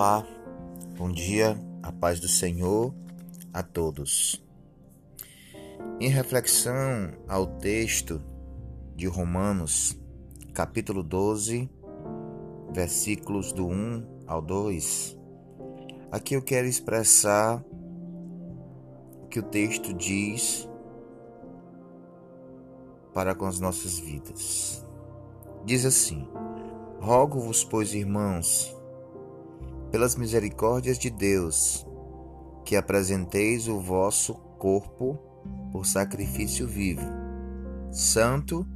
Olá, bom dia, a paz do Senhor a todos. Em reflexão ao texto de Romanos, capítulo 12, versículos do 1 ao 2, aqui eu quero expressar o que o texto diz para com as nossas vidas. Diz assim: Rogo-vos, pois, irmãos, pelas misericórdias de Deus, que apresenteis o vosso corpo por sacrifício vivo, santo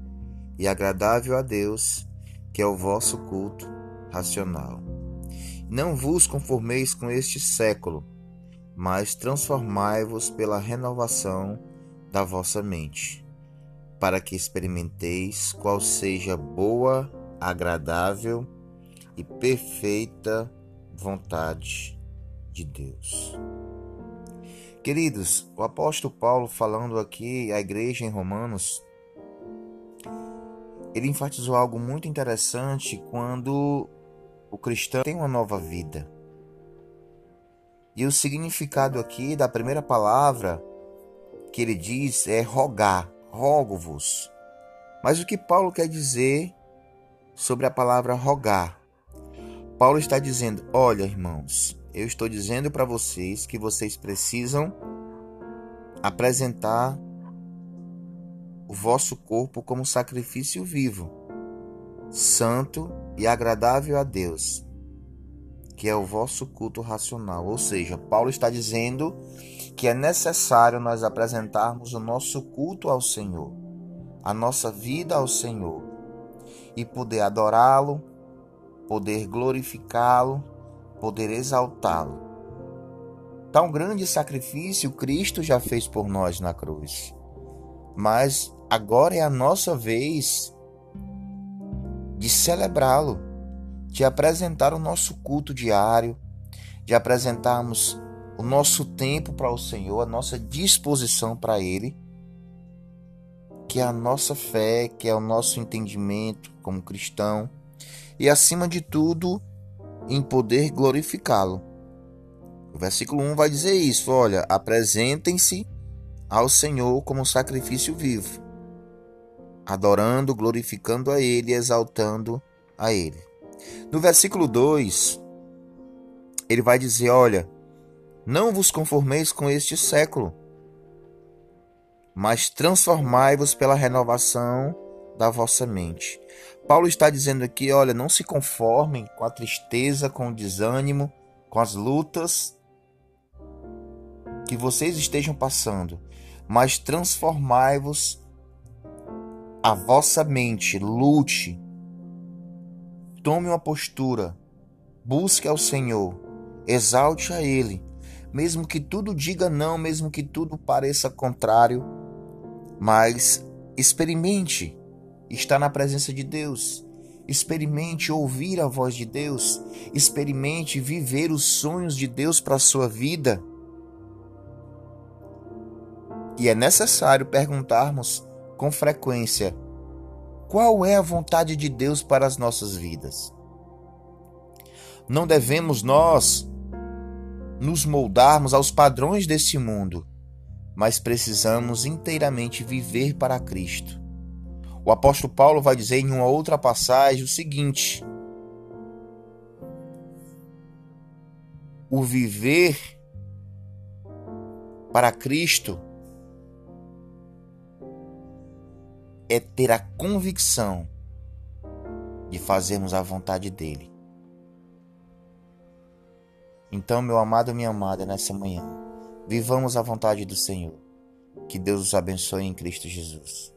e agradável a Deus, que é o vosso culto racional. Não vos conformeis com este século, mas transformai-vos pela renovação da vossa mente, para que experimenteis qual seja boa, agradável e perfeita vontade de Deus. Queridos, o apóstolo Paulo falando aqui à igreja em Romanos, ele enfatizou algo muito interessante quando o cristão tem uma nova vida. E o significado aqui da primeira palavra que ele diz é rogar, rogo-vos. Mas o que Paulo quer dizer sobre a palavra rogar? Paulo está dizendo: Olha, irmãos, eu estou dizendo para vocês que vocês precisam apresentar o vosso corpo como sacrifício vivo, santo e agradável a Deus, que é o vosso culto racional. Ou seja, Paulo está dizendo que é necessário nós apresentarmos o nosso culto ao Senhor, a nossa vida ao Senhor, e poder adorá-lo, poder glorificá-lo, poder exaltá-lo. Tão grande sacrifício Cristo já fez por nós na cruz. Mas agora é a nossa vez de celebrá-lo, de apresentar o nosso culto diário, de apresentarmos o nosso tempo para o Senhor, a nossa disposição para Ele, que é a nossa fé, que é o nosso entendimento como cristão e, acima de tudo, em poder glorificá-lo. O versículo 1 vai dizer isso: olha, apresentem-se ao Senhor como sacrifício vivo, adorando, glorificando a Ele, exaltando a Ele. No versículo 2, ele vai dizer: olha, não vos conformeis com este século, mas transformai-vos pela renovação da vossa mente. Paulo está dizendo aqui: olha, não se conformem com a tristeza, com o desânimo, com as lutas que vocês estejam passando, mas transformai-vos a vossa mente, lute, tome uma postura, busque ao Senhor, exalte a Ele, mesmo que tudo diga não, mesmo que tudo pareça contrário, mas experimente estar na presença de Deus. Experimente ouvir a voz de Deus. Experimente viver os sonhos de Deus para a sua vida. E é necessário perguntarmos com frequência: qual é a vontade de Deus para as nossas vidas? Não devemos nós nos moldarmos aos padrões desse mundo, mas precisamos inteiramente viver para Cristo. O apóstolo Paulo vai dizer em uma outra passagem o seguinte: O viver para Cristo é ter a convicção de fazermos a vontade dele. Então, meu amado minha amada, nessa manhã, vivamos a vontade do Senhor. Que Deus os abençoe em Cristo Jesus.